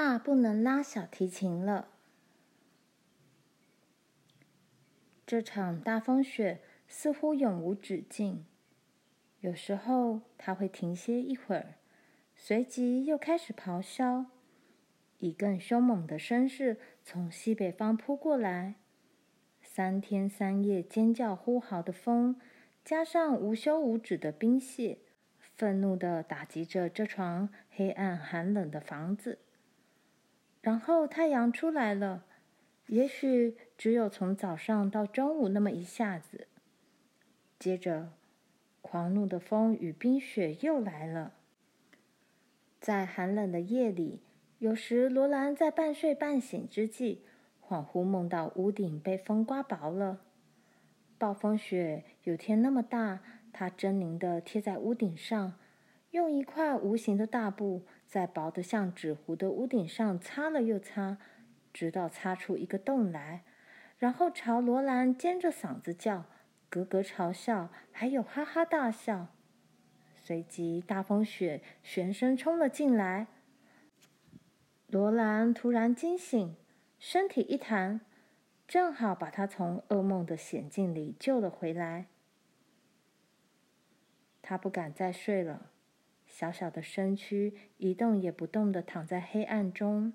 爸不能拉小提琴了。这场大风雪似乎永无止境。有时候它会停歇一会儿，随即又开始咆哮，以更凶猛的声势从西北方扑过来。三天三夜尖叫呼号的风，加上无休无止的冰屑，愤怒地打击着这幢黑暗寒冷的房子。然后太阳出来了，也许只有从早上到中午那么一下子。接着，狂怒的风与冰雪又来了。在寒冷的夜里，有时罗兰在半睡半醒之际，恍惚梦到屋顶被风刮薄了。暴风雪有天那么大，它狰狞的贴在屋顶上，用一块无形的大布在薄得像纸糊的屋顶上擦了又擦，直到擦出一个洞来，然后朝罗兰尖着嗓子叫。咯咯嘲笑，还有哈哈大笑。随即，大风雪旋身冲了进来。罗兰突然惊醒，身体一弹，正好把他从噩梦的险境里救了回来。他不敢再睡了，小小的身躯一动也不动地躺在黑暗中。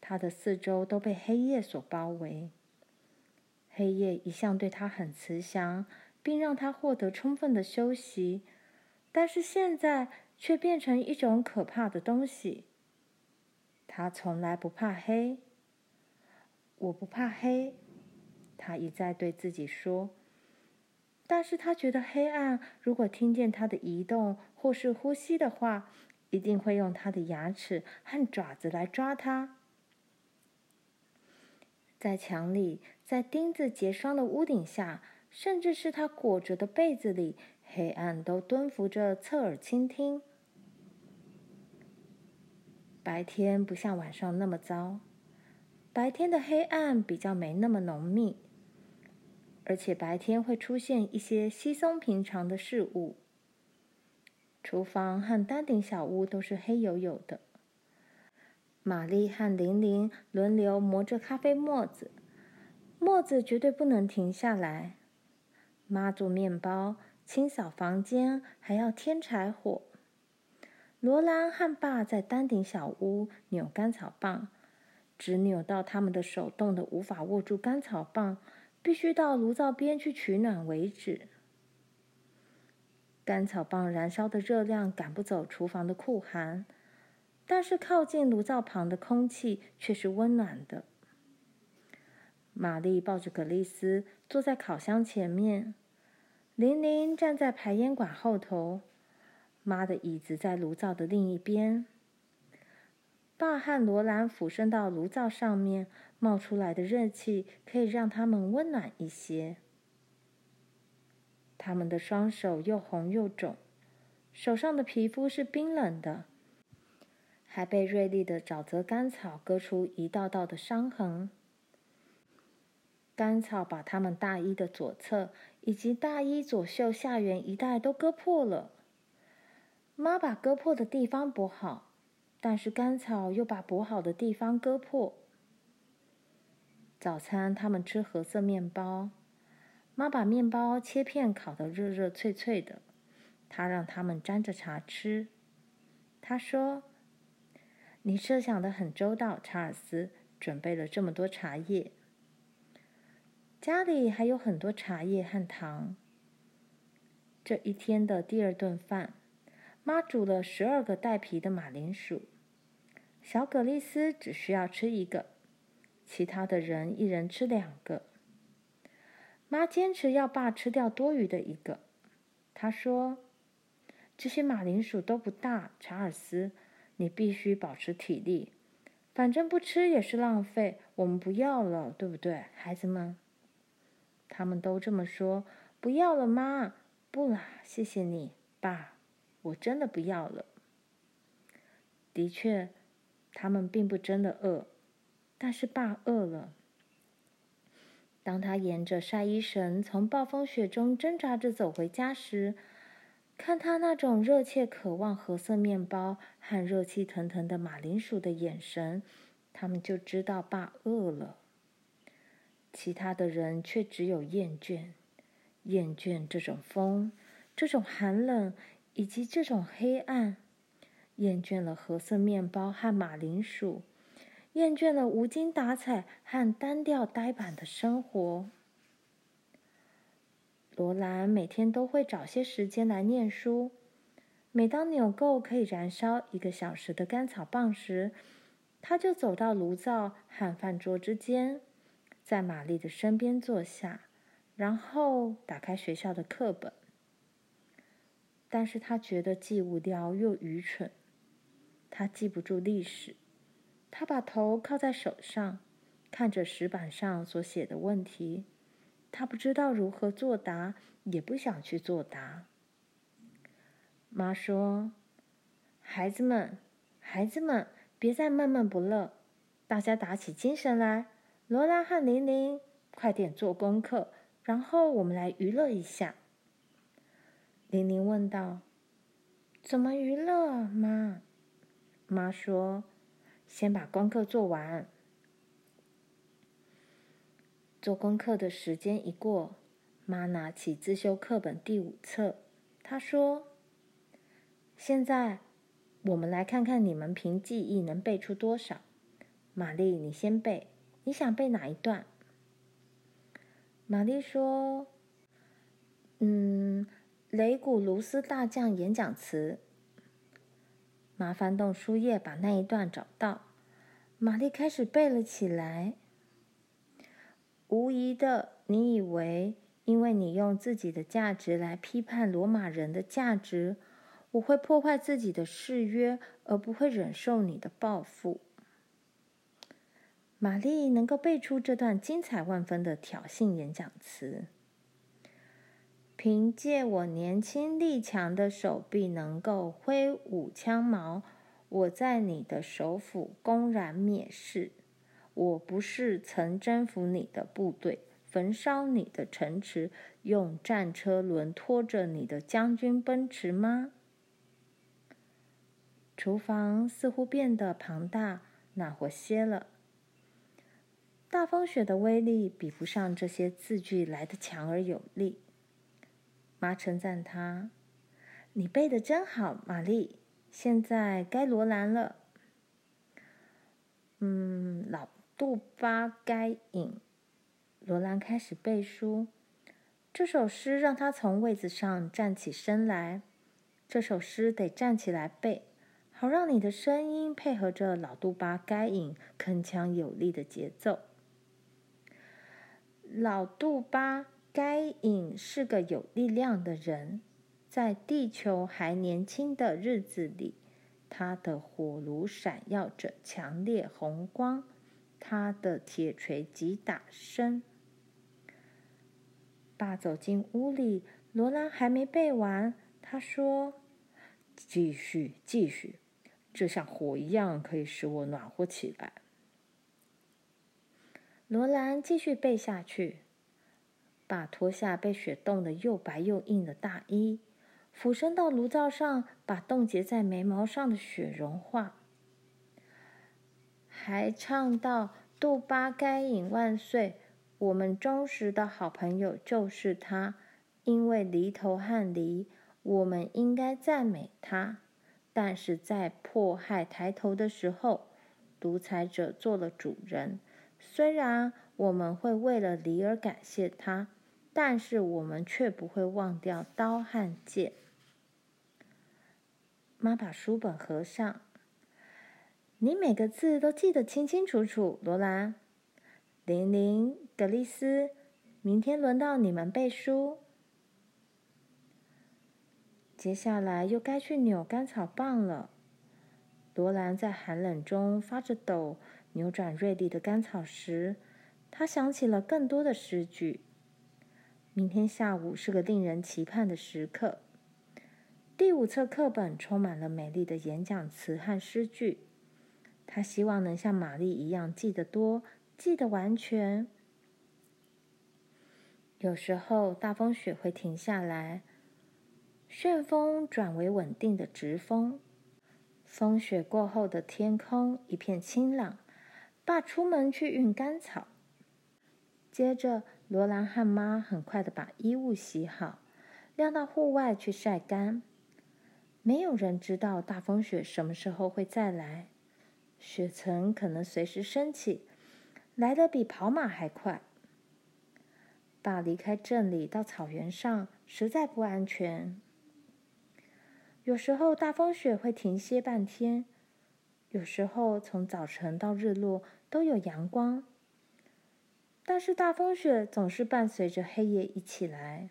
他的四周都被黑夜所包围。黑夜一向对他很慈祥，并让他获得充分的休息，但是现在却变成一种可怕的东西。他从来不怕黑。我不怕黑，他一再对自己说。但是他觉得黑暗，如果听见他的移动或是呼吸的话，一定会用他的牙齿和爪子来抓他。在墙里，在钉子结霜的屋顶下，甚至是他裹着的被子里，黑暗都蹲伏着侧耳倾听。白天不像晚上那么糟，白天的黑暗比较没那么浓密，而且白天会出现一些稀松平常的事物。厨房和丹顶小屋都是黑黝黝的。玛丽和玲玲轮流磨着咖啡沫子，沫子绝对不能停下来。妈做面包、清扫房间，还要添柴火。罗兰和爸在丹顶小屋扭甘草棒，直扭到他们的手冻得无法握住甘草棒，必须到炉灶边去取暖为止。甘草棒燃烧的热量赶不走厨房的酷寒。但是靠近炉灶旁的空气却是温暖的。玛丽抱着格丽丝坐在烤箱前面，玲玲站在排烟管后头，妈的椅子在炉灶的另一边。爸和罗兰俯身到炉灶上面，冒出来的热气可以让他们温暖一些。他们的双手又红又肿，手上的皮肤是冰冷的。还被锐利的沼泽干草割出一道道的伤痕。干草把他们大衣的左侧以及大衣左袖下缘一带都割破了。妈把割破的地方补好，但是干草又把补好的地方割破。早餐他们吃褐色面包，妈把面包切片烤得热热脆脆的，她让他们沾着茶吃。她说。你设想的很周到，查尔斯，准备了这么多茶叶。家里还有很多茶叶和糖。这一天的第二顿饭，妈煮了十二个带皮的马铃薯。小葛丽丝只需要吃一个，其他的人一人吃两个。妈坚持要爸吃掉多余的一个。她说：“这些马铃薯都不大，查尔斯。”你必须保持体力，反正不吃也是浪费。我们不要了，对不对，孩子们？他们都这么说。不要了，妈。不啦，谢谢你，爸。我真的不要了。的确，他们并不真的饿，但是爸饿了。当他沿着晒衣绳从暴风雪中挣扎着走回家时，看他那种热切渴望褐色面包和热气腾腾的马铃薯的眼神，他们就知道爸饿了。其他的人却只有厌倦，厌倦这种风，这种寒冷，以及这种黑暗，厌倦了褐色面包和马铃薯，厌倦了无精打采和单调呆板的生活。罗兰每天都会找些时间来念书。每当纽扣可以燃烧一个小时的干草棒时，他就走到炉灶和饭桌之间，在玛丽的身边坐下，然后打开学校的课本。但是他觉得既无聊又愚蠢。他记不住历史。他把头靠在手上，看着石板上所写的问题。他不知道如何作答，也不想去作答。妈说：“孩子们，孩子们，别再闷闷不乐，大家打起精神来。罗拉和玲玲，快点做功课，然后我们来娱乐一下。”玲玲问道：“怎么娱乐，妈？”妈说：“先把功课做完。”做功课的时间一过，妈拿起自修课本第五册，她说：“现在我们来看看你们凭记忆能背出多少。玛丽，你先背，你想背哪一段？”玛丽说：“嗯，雷古卢斯大将演讲词。”麻烦动书页，把那一段找到，玛丽开始背了起来。无疑的，你以为因为你用自己的价值来批判罗马人的价值，我会破坏自己的誓约，而不会忍受你的报复。玛丽能够背出这段精彩万分的挑衅演讲词。凭借我年轻力强的手臂，能够挥舞枪矛，我在你的首府公然蔑视。我不是曾征服你的部队，焚烧你的城池，用战车轮拖着你的将军奔驰吗？厨房似乎变得庞大，暖和些了。大风雪的威力比不上这些字句来得强而有力。妈称赞他：“你背得真好，玛丽。现在该罗兰了。”嗯，老。杜巴该隐，罗兰开始背书。这首诗让他从位子上站起身来。这首诗得站起来背，好让你的声音配合着老杜巴该隐铿锵有力的节奏。老杜巴该隐是个有力量的人，在地球还年轻的日子里，他的火炉闪耀着强烈红光。他的铁锤击打声。爸走进屋里，罗兰还没背完。他说：“继续，继续，这像火一样可以使我暖和起来。”罗兰继续背下去。把脱下被雪冻得又白又硬的大衣，俯身到炉灶上，把冻结在眉毛上的雪融化。还唱到“杜巴该隐万岁”，我们忠实的好朋友就是他。因为犁头和犁，我们应该赞美他。但是在迫害抬头的时候，独裁者做了主人。虽然我们会为了犁而感谢他，但是我们却不会忘掉刀和剑。妈把书本合上。你每个字都记得清清楚楚，罗兰、玲玲、格丽斯，明天轮到你们背书。接下来又该去扭干草棒了。罗兰在寒冷中发着抖，扭转锐利的干草时，他想起了更多的诗句。明天下午是个令人期盼的时刻。第五册课本充满了美丽的演讲词和诗句。他希望能像玛丽一样记得多，记得完全。有时候大风雪会停下来，旋风转为稳定的直风。风雪过后的天空一片清朗。爸出门去运干草，接着罗兰和妈很快的把衣物洗好，晾到户外去晒干。没有人知道大风雪什么时候会再来，雪层可能随时升起，来得比跑马还快。爸离开镇里到草原上实在不安全。有时候大风雪会停歇半天。有时候从早晨到日落都有阳光，但是大风雪总是伴随着黑夜一起来。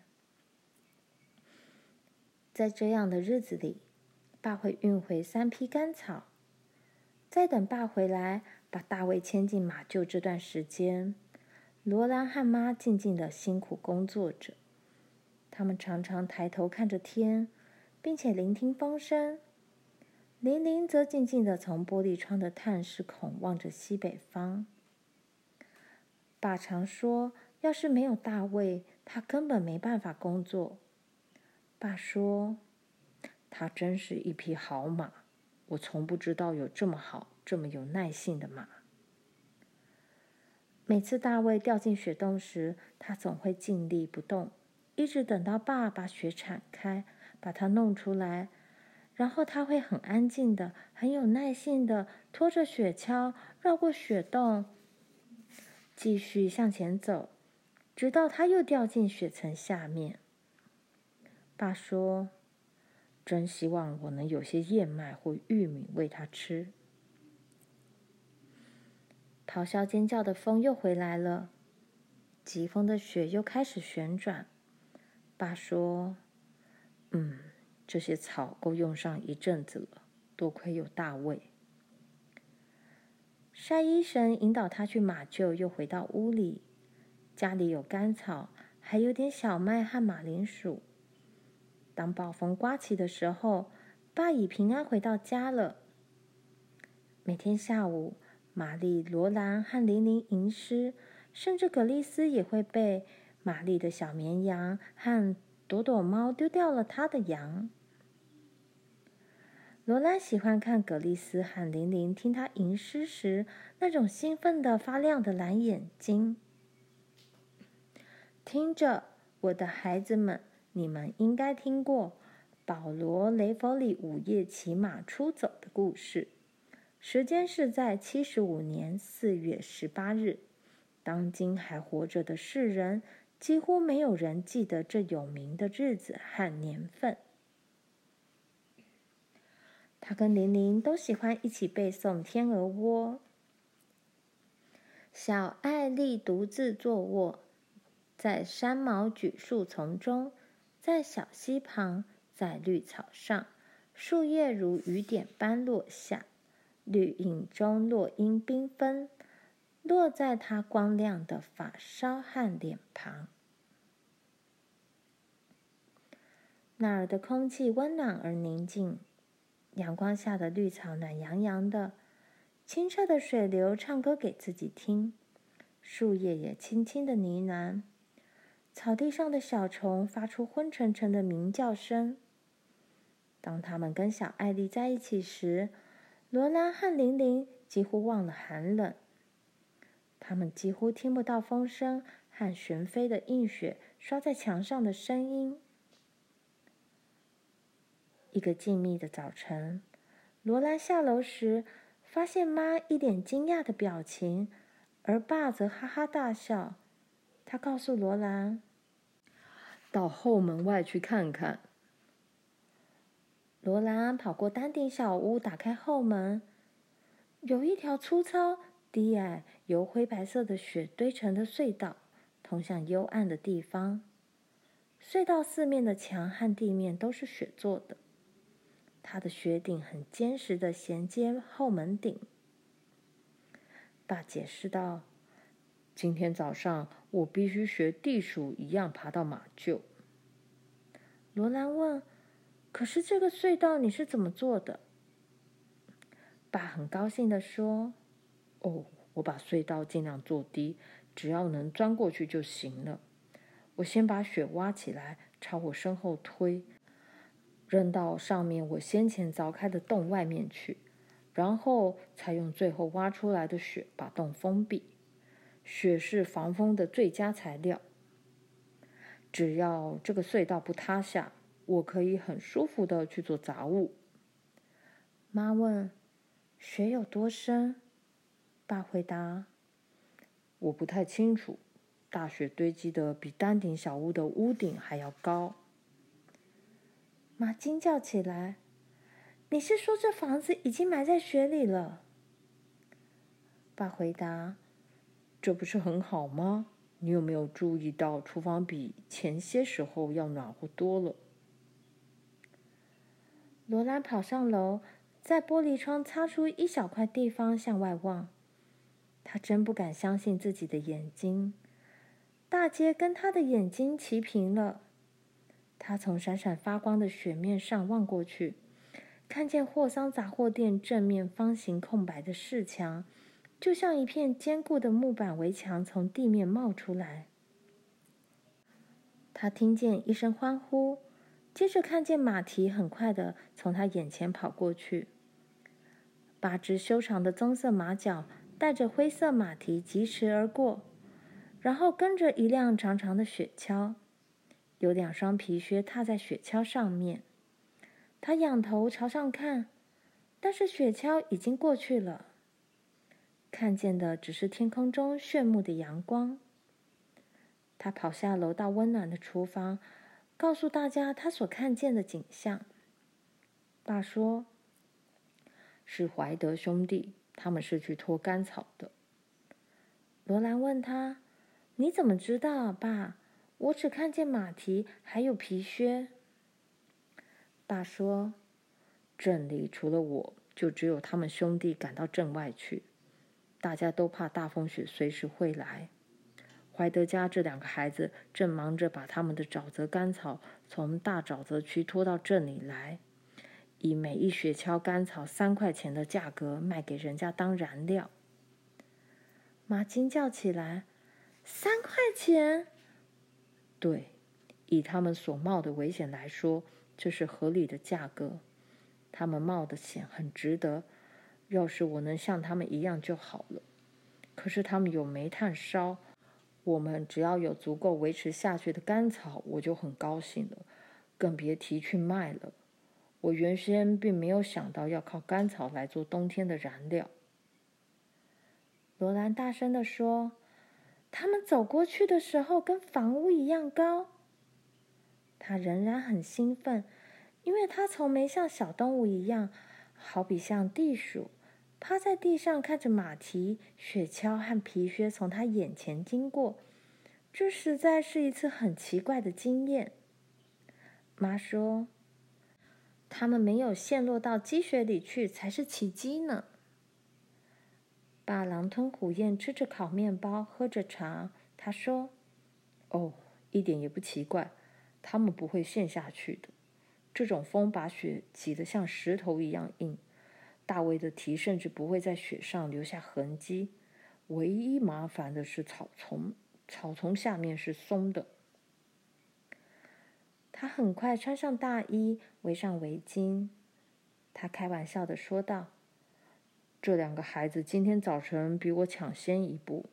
在这样的日子里，爸会运回三匹干草，在等爸回来把大卫牵进马厩这段时间，罗兰和妈静静的辛苦工作着。他们常常抬头看着天，并且聆听风声。玲玲则静静地从玻璃窗的探视孔望着西北方。爸常说：“要是没有大卫，他根本没办法工作。”爸说：“他真是一匹好马，我从不知道有这么好、这么有耐性的马。”每次大卫掉进雪洞时，他总会静立不动，一直等到爸把雪铲开，把他弄出来。然后他会很安静的、很有耐性的拖着雪橇绕过雪洞，继续向前走，直到他又掉进雪层下面。爸说：“真希望我能有些燕麦或玉米喂他吃。”咆哮尖叫的风又回来了，疾风的雪又开始旋转。爸说：“嗯。”这些草够用上一阵子了，多亏有大卫。晒衣神引导他去马厩，又回到屋里。家里有干草，还有点小麦和马铃薯。当暴风刮起的时候，爸已平安回到家了。每天下午，玛丽、罗兰和玲玲吟诗，甚至葛丽丝也会被玛丽的小绵羊和朵朵猫丢掉了她的羊。罗兰喜欢看葛丽丝和玲玲听她吟诗时那种兴奋的发亮的蓝眼睛。听着，我的孩子们，你们应该听过保罗·雷佛里午夜骑马出走的故事。时间是在七十五年四月十八日。当今还活着的世人，几乎没有人记得这有名的日子和年份。他跟玲玲都喜欢一起背诵《天鹅窝》。小艾丽独自坐卧在山毛榉树丛中，在小溪旁，在绿草上，树叶如雨点般落下，绿影中落英缤纷，落在她光亮的发梢和脸庞。那儿的空气温暖而宁静。阳光下的绿草暖洋洋的，清澈的水流唱歌给自己听，树叶也轻轻的呢喃，草地上的小虫发出昏沉沉的鸣叫声。当他们跟小艾丽在一起时，罗兰和玲玲几乎忘了寒冷，他们几乎听不到风声和旋飞的硬雪刷在墙上的声音。一个静谧的早晨，罗兰下楼时，发现妈一脸惊讶的表情，而爸则哈哈大笑。他告诉罗兰：“到后门外去看看。”罗兰跑过丹顶小屋，打开后门，有一条粗糙、低矮、由灰白色的雪堆成的隧道，通向幽暗的地方。隧道四面的墙和地面都是雪做的。它的雪顶很坚实的衔接后门顶。爸解释道：“今天早上我必须学地鼠一样爬到马厩。”罗兰问：“可是这个隧道你是怎么做的？”爸很高兴地说：“哦，我把隧道尽量做低，只要能钻过去就行了。我先把雪挖起来，朝我身后推。”扔到上面我先前凿开的洞外面去，然后才用最后挖出来的雪把洞封闭。雪是防风的最佳材料。只要这个隧道不塌下，我可以很舒服的去做杂物。妈问：“雪有多深？”爸回答：“我不太清楚。大雪堆积的比丹顶小屋的屋顶还要高。”妈惊叫起来：“你是说这房子已经埋在雪里了？”爸回答：“这不是很好吗？你有没有注意到厨房比前些时候要暖和多了？”罗兰跑上楼，在玻璃窗擦出一小块地方向外望。他真不敢相信自己的眼睛，大街跟他的眼睛齐平了。他从闪闪发光的雪面上望过去，看见霍桑杂货店正面方形空白的市墙，就像一片坚固的木板围墙从地面冒出来。他听见一声欢呼。接着看见马蹄很快地从他眼前跑过去，八只修长的棕色马脚带着灰色马蹄疾驰而过，然后跟着一辆长长的雪橇，有两双皮靴踏在雪橇上面。他仰头朝上看，但是雪橇已经过去了，看见的只是天空中炫目的阳光。他跑下楼到温暖的厨房。告诉大家他所看见的景象。爸说：“是怀德兄弟，他们是去拖干草的。”罗兰问他：“你怎么知道，爸？我只看见马蹄，还有皮靴。”爸说：“镇里除了我，就只有他们兄弟赶到镇外去。大家都怕大风雪随时会来。”怀德家这两个孩子正忙着把他们的沼泽干草从大沼泽区拖到镇里来，以每一雪橇干草三块钱的价格卖给人家当燃料。妈惊叫起来：“三块钱？”对，以他们所冒的危险来说，这是合理的价格。他们冒的险很值得。要是我能像他们一样就好了。可是他们有煤炭烧。我们只要有足够维持下去的干草，我就很高兴了，更别提去卖了。我原先并没有想到要靠干草来做冬天的燃料。罗兰大声地说：“他们走过去的时候，跟房屋一样高。”他仍然很兴奋，因为他从没像小动物一样，好比像地鼠。趴在地上看着马蹄、雪橇和皮靴从他眼前经过，这实在是一次很奇怪的经验。妈说：“他们没有陷落到积雪里去才是奇迹呢。”爸狼吞虎咽吃着烤面包，喝着茶。他说：“哦，一点也不奇怪，他们不会陷下去的。这种风把雪挤得像石头一样硬。”大卫的蹄甚至不会在雪上留下痕迹，唯一麻烦的是草丛，草丛下面是松的。他很快穿上大衣，围上围巾。他开玩笑地说道：“这两个孩子今天早晨比我抢先一步，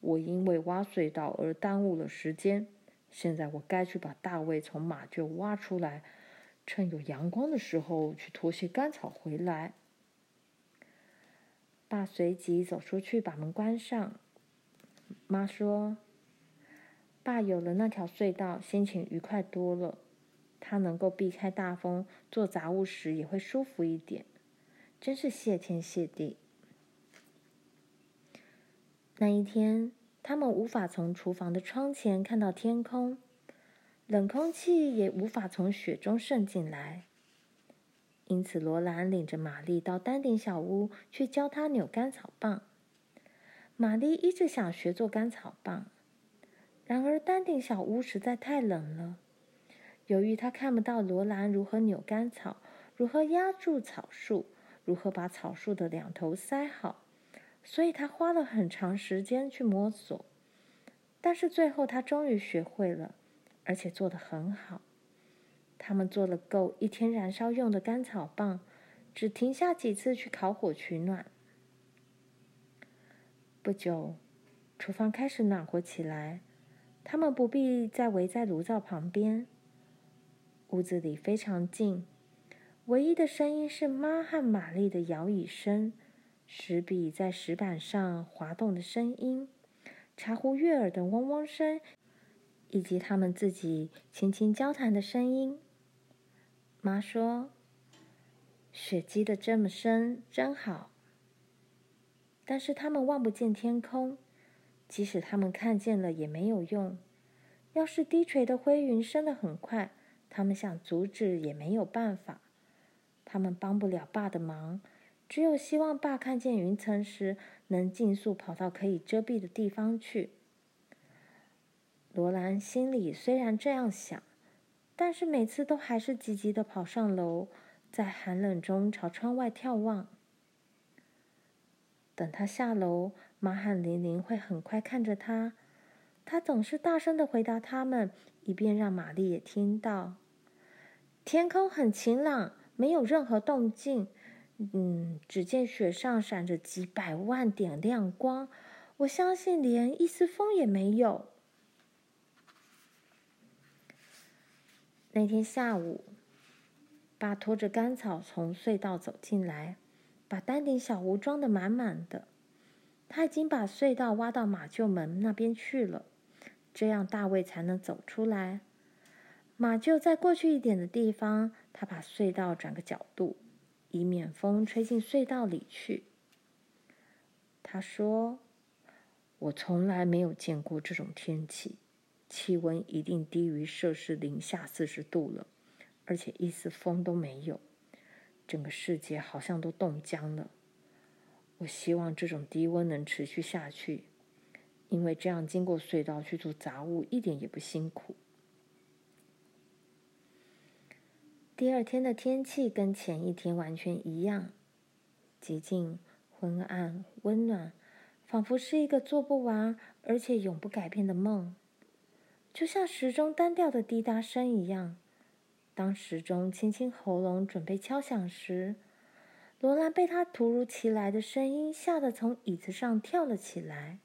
我因为挖隧道而耽误了时间。现在我该去把大卫从马厩挖出来，趁有阳光的时候去拖些干草回来。”爸随即走出去，把门关上。妈说：“爸有了那条隧道，心情愉快多了。他能够避开大风，做杂物时也会舒服一点。真是谢天谢地。”那一天，他们无法从厨房的窗前看到天空，冷空气也无法从雪中渗进来。因此，罗兰领着玛丽到丹顶小屋去教她扭干草棒。玛丽一直想学做干草棒，然而丹顶小屋实在太冷了。由于她看不到罗兰如何扭干草，如何压住草树，如何把草树的两头塞好，所以他花了很长时间去摸索。但是最后，他终于学会了，而且做得很好。他们做了够一天燃烧用的干草棒，只停下几次去烤火取暖。不久，厨房开始暖和起来，他们不必再围在炉灶旁边。屋子里非常静，唯一的声音是妈和玛丽的摇椅声，石笔在石板上滑动的声音，茶壶悦耳的嗡嗡声，以及他们自己轻轻交谈的声音。妈说：“雪积得这么深，真好。”但是他们望不见天空，即使他们看见了也没有用。要是低垂的灰云升得很快，他们想阻止也没有办法。他们帮不了爸的忙，只有希望爸看见云层时能尽速跑到可以遮蔽的地方去。罗兰心里虽然这样想，但是每次都还是急急的跑上楼，在寒冷中朝窗外眺望。等他下楼，妈和玲玲会很快看着他。他总是大声的回答他们，以便让玛丽也听到。天空很晴朗，没有任何动静。嗯，只见雪上闪着几百万点亮光。我相信连一丝风也没有。那天下午，爸拖着干草从隧道走进来，把丹顶小屋装得满满的。他已经把隧道挖到马厩门那边去了，这样大卫才能走出来。马厩再过去一点的地方，他把隧道转个角度，以免风吹进隧道里去。他说：“我从来没有见过这种天气。”气温一定低于摄氏零下四十度了，而且一丝风都没有，整个世界好像都冻僵了。我希望这种低温能持续下去，因为这样经过隧道去做杂物一点也不辛苦。第二天的天气跟前一天完全一样，寂静、昏暗、温暖，仿佛是一个做不完而且永不改变的梦。就像时钟单调的滴答声一样，当时钟轻轻喉咙准备敲响时，罗兰被他突如其来的声音吓得从椅子上跳了起来。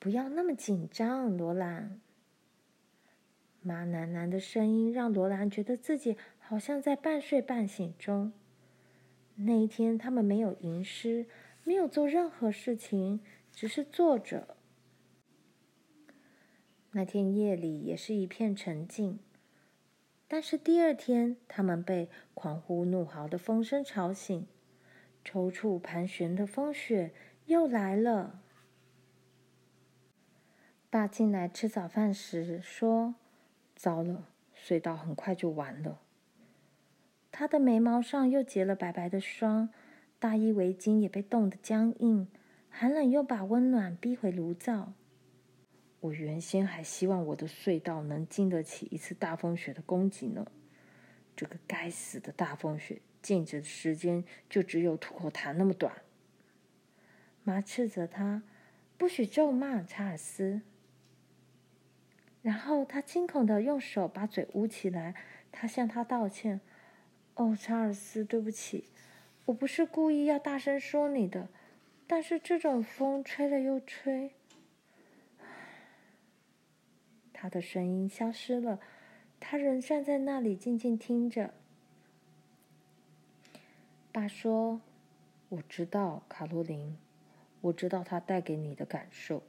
不要那么紧张，罗兰。妈喃喃的声音让罗兰觉得自己好像在半睡半醒中。那一天，他们没有吟诗，没有做任何事情，只是坐着。那天夜里也是一片沉静，但是第二天，他们被狂呼怒号的风声吵醒，抽搐盘旋的风雪又来了。爸进来吃早饭时说：“糟了，隧道很快就完了。”他的眉毛上又结了白白的霜，大衣围巾也被冻得僵硬，寒冷又把温暖逼回炉灶。我原先还希望我的隧道能经得起一次大风雪的攻击呢。这个该死的大风雪，静止的时间就只有吐口痰那么短。妈斥责他，不许咒骂查尔斯。然后他惊恐的用手把嘴捂起来，他向他道歉：“哦，查尔斯，对不起，我不是故意要大声说你的，但是这种风吹了又吹。”他的声音消失了，他仍站在那里静静听着。爸说：“我知道，卡洛琳，我知道他带给你的感受，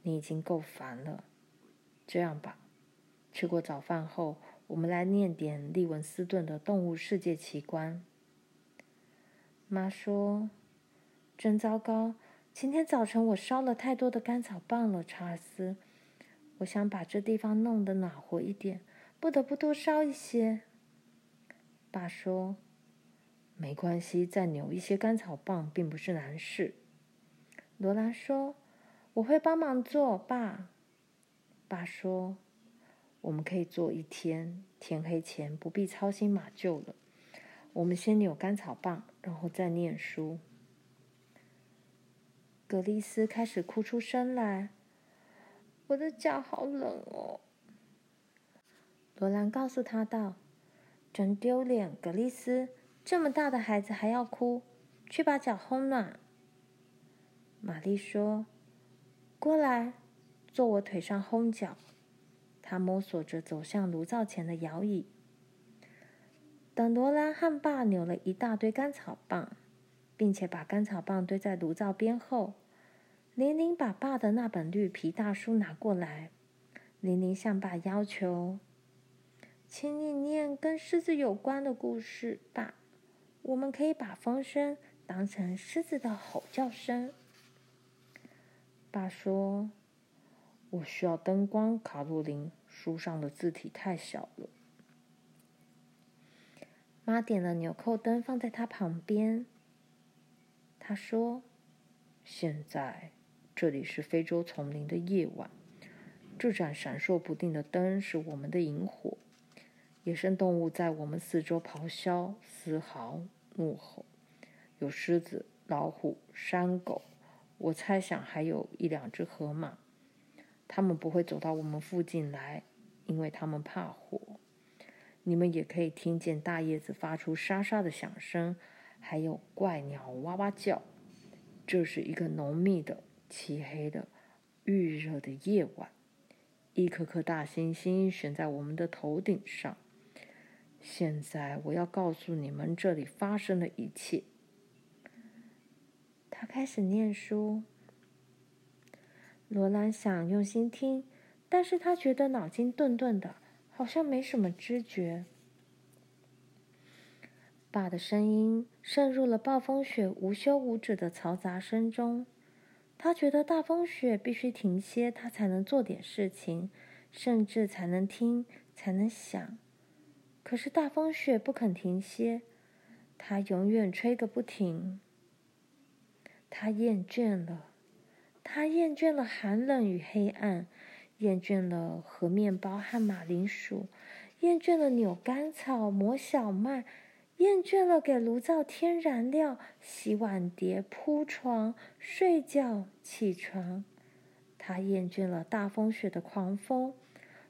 你已经够烦了。这样吧，吃过早饭后，我们来念点利文斯顿的《动物世界奇观》。”妈说：“真糟糕，今天早晨我烧了太多的干草棒了，查尔斯。”我想把这地方弄得暖和一点，不得不多烧一些。爸说：“没关系，再扭一些干草棒并不是难事。”罗兰说：“我会帮忙做。”爸，爸说：“我们可以坐一天，天黑前不必操心马厩了。我们先扭干草棒，然后再念书。”格丽斯开始哭出声来。我的脚好冷哦。罗兰告诉他道：“真丢脸，格丽斯，这么大的孩子还要哭，去把脚烘暖。”玛丽说：“过来，坐我腿上烘脚。”他摸索着走向炉灶前的摇椅。等罗兰和爸扭了一大堆干草棒，并且把干草棒堆在炉灶边后，玲玲把爸的那本绿皮大书拿过来。玲玲向爸要求：“请你念跟狮子有关的故事，爸。我们可以把风声当成狮子的吼叫声。”爸说：“我需要灯光，卡洛琳。书上的字体太小了。”妈点了纽扣灯，放在他旁边。她说：“现在这里是非洲丛林的夜晚，这盏闪烁不定的灯是我们的萤火。野生动物在我们四周咆哮、嘶嚎、怒吼，有狮子、老虎、山狗，我猜想还有一两只河马。他们不会走到我们附近来，因为他们怕火。”你们也可以听见大叶子发出沙沙的响声，还有怪鸟哇哇叫。这是一个浓密的、漆黑的、预热的夜晚，一颗颗大星星悬在我们的头顶上。现在我要告诉你们这里发生的一切。他开始念书。罗兰想用心听，但是他觉得脑筋钝钝的。好像没什么知觉。爸的声音渗入了暴风雪无休无止的嘈杂声中。他觉得大风雪必须停歇，他才能做点事情，甚至才能听，才能想。可是大风雪不肯停歇，它永远吹个不停。他厌倦了，他厌倦了寒冷与黑暗。厌倦了和面包和马铃薯，厌倦了扭干草、磨小麦，厌倦了给炉灶添燃料、洗碗碟、铺床、睡觉、起床。他厌倦了大风雪的狂风，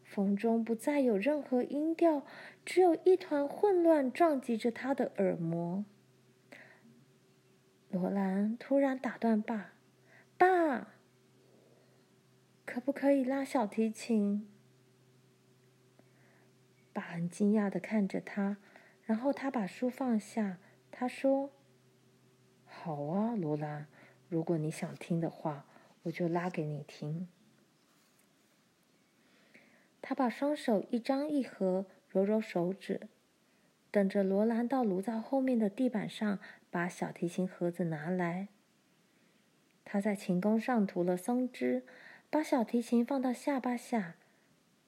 风中不再有任何音调，只有一团混乱撞击着他的耳膜。罗兰突然打断爸：“爸！”可不可以拉小提琴？爸很惊讶地看着他，然后他把书放下。他说：“好啊，罗兰，如果你想听的话，我就拉给你听。”他把双手一张一合，揉揉手指，等着罗兰到炉灶后面的地板上把小提琴盒子拿来。他在琴弓上涂了松脂。把小提琴放到下巴下，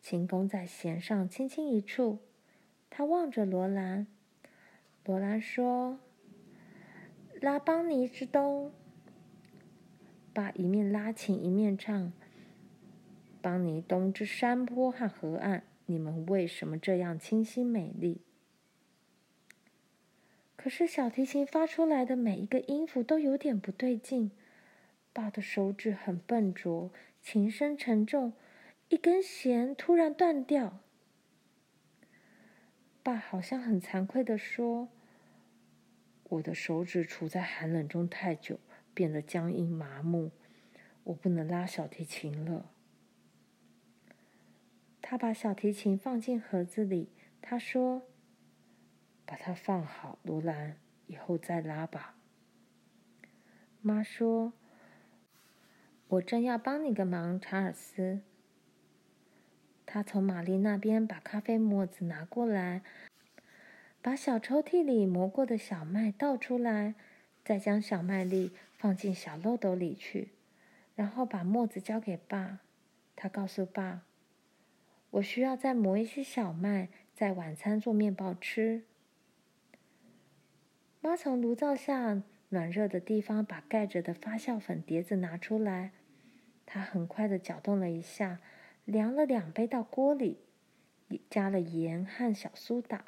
琴弓在弦上轻轻一触。他望着罗兰。罗兰说：“拉邦尼之冬。”爸一面拉琴一面唱：“邦尼东之山坡和河岸，你们为什么这样清新美丽？”可是小提琴发出来的每一个音符都有点不对劲。爸的手指很笨拙。琴声沉重，一根弦突然断掉。爸好像很惭愧地说：“我的手指处在寒冷中太久，变得僵硬麻木，我不能拉小提琴了。”他把小提琴放进盒子里，他说：“把它放好，罗兰，以后再拉吧。”妈说。我正要帮你个忙，查尔斯。他从玛丽那边把咖啡磨子拿过来，把小抽屉里磨过的小麦倒出来，再将小麦粒放进小漏斗里去，然后把磨子交给爸。他告诉爸：“我需要再磨一些小麦，在晚餐做面包吃。”妈从炉灶下暖热的地方把盖着的发酵粉碟子拿出来。他很快的搅动了一下，量了两杯到锅里，加了盐和小苏打，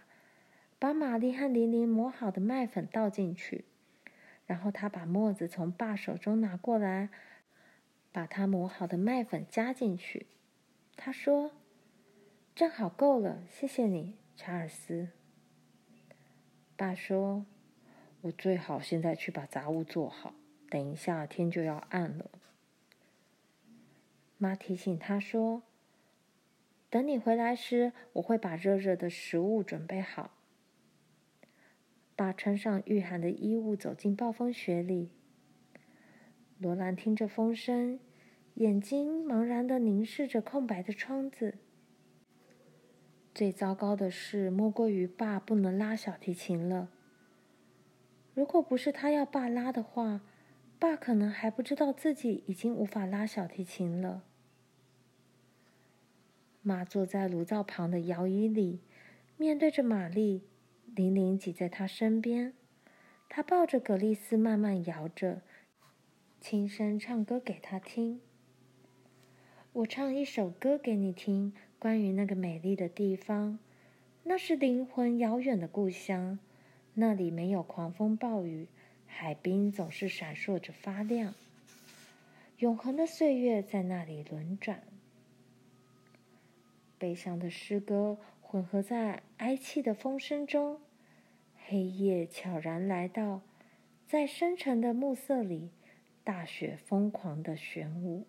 把玛丽和玲玲磨好的麦粉倒进去，然后他把磨子从爸手中拿过来，把他磨好的麦粉加进去。他说：“正好够了，谢谢你，查尔斯。爸说：“我最好现在去把杂物做好，等一下天就要暗了。”妈提醒他说：“等你回来时，我会把热热的食物准备好。”爸穿上御寒的衣物，走进暴风雪里。罗兰听着风声，眼睛茫然地凝视着空白的窗子。最糟糕的事，莫过于爸不能拉小提琴了。如果不是他要爸拉的话，爸可能还不知道自己已经无法拉小提琴了。妈坐在炉灶旁的摇椅里，面对着玛丽，玲玲挤在她身边。她抱着格丽丝，慢慢摇着，轻声唱歌给她听。我唱一首歌给你听。关于那个美丽的地方，那是灵魂遥远的故乡，那里没有狂风暴雨，海滨总是闪烁着发亮，永恒的岁月在那里轮转。悲伤的诗歌混合在哀泣的风声中，黑夜悄然来到，在深沉的暮色里，大雪疯狂的旋舞。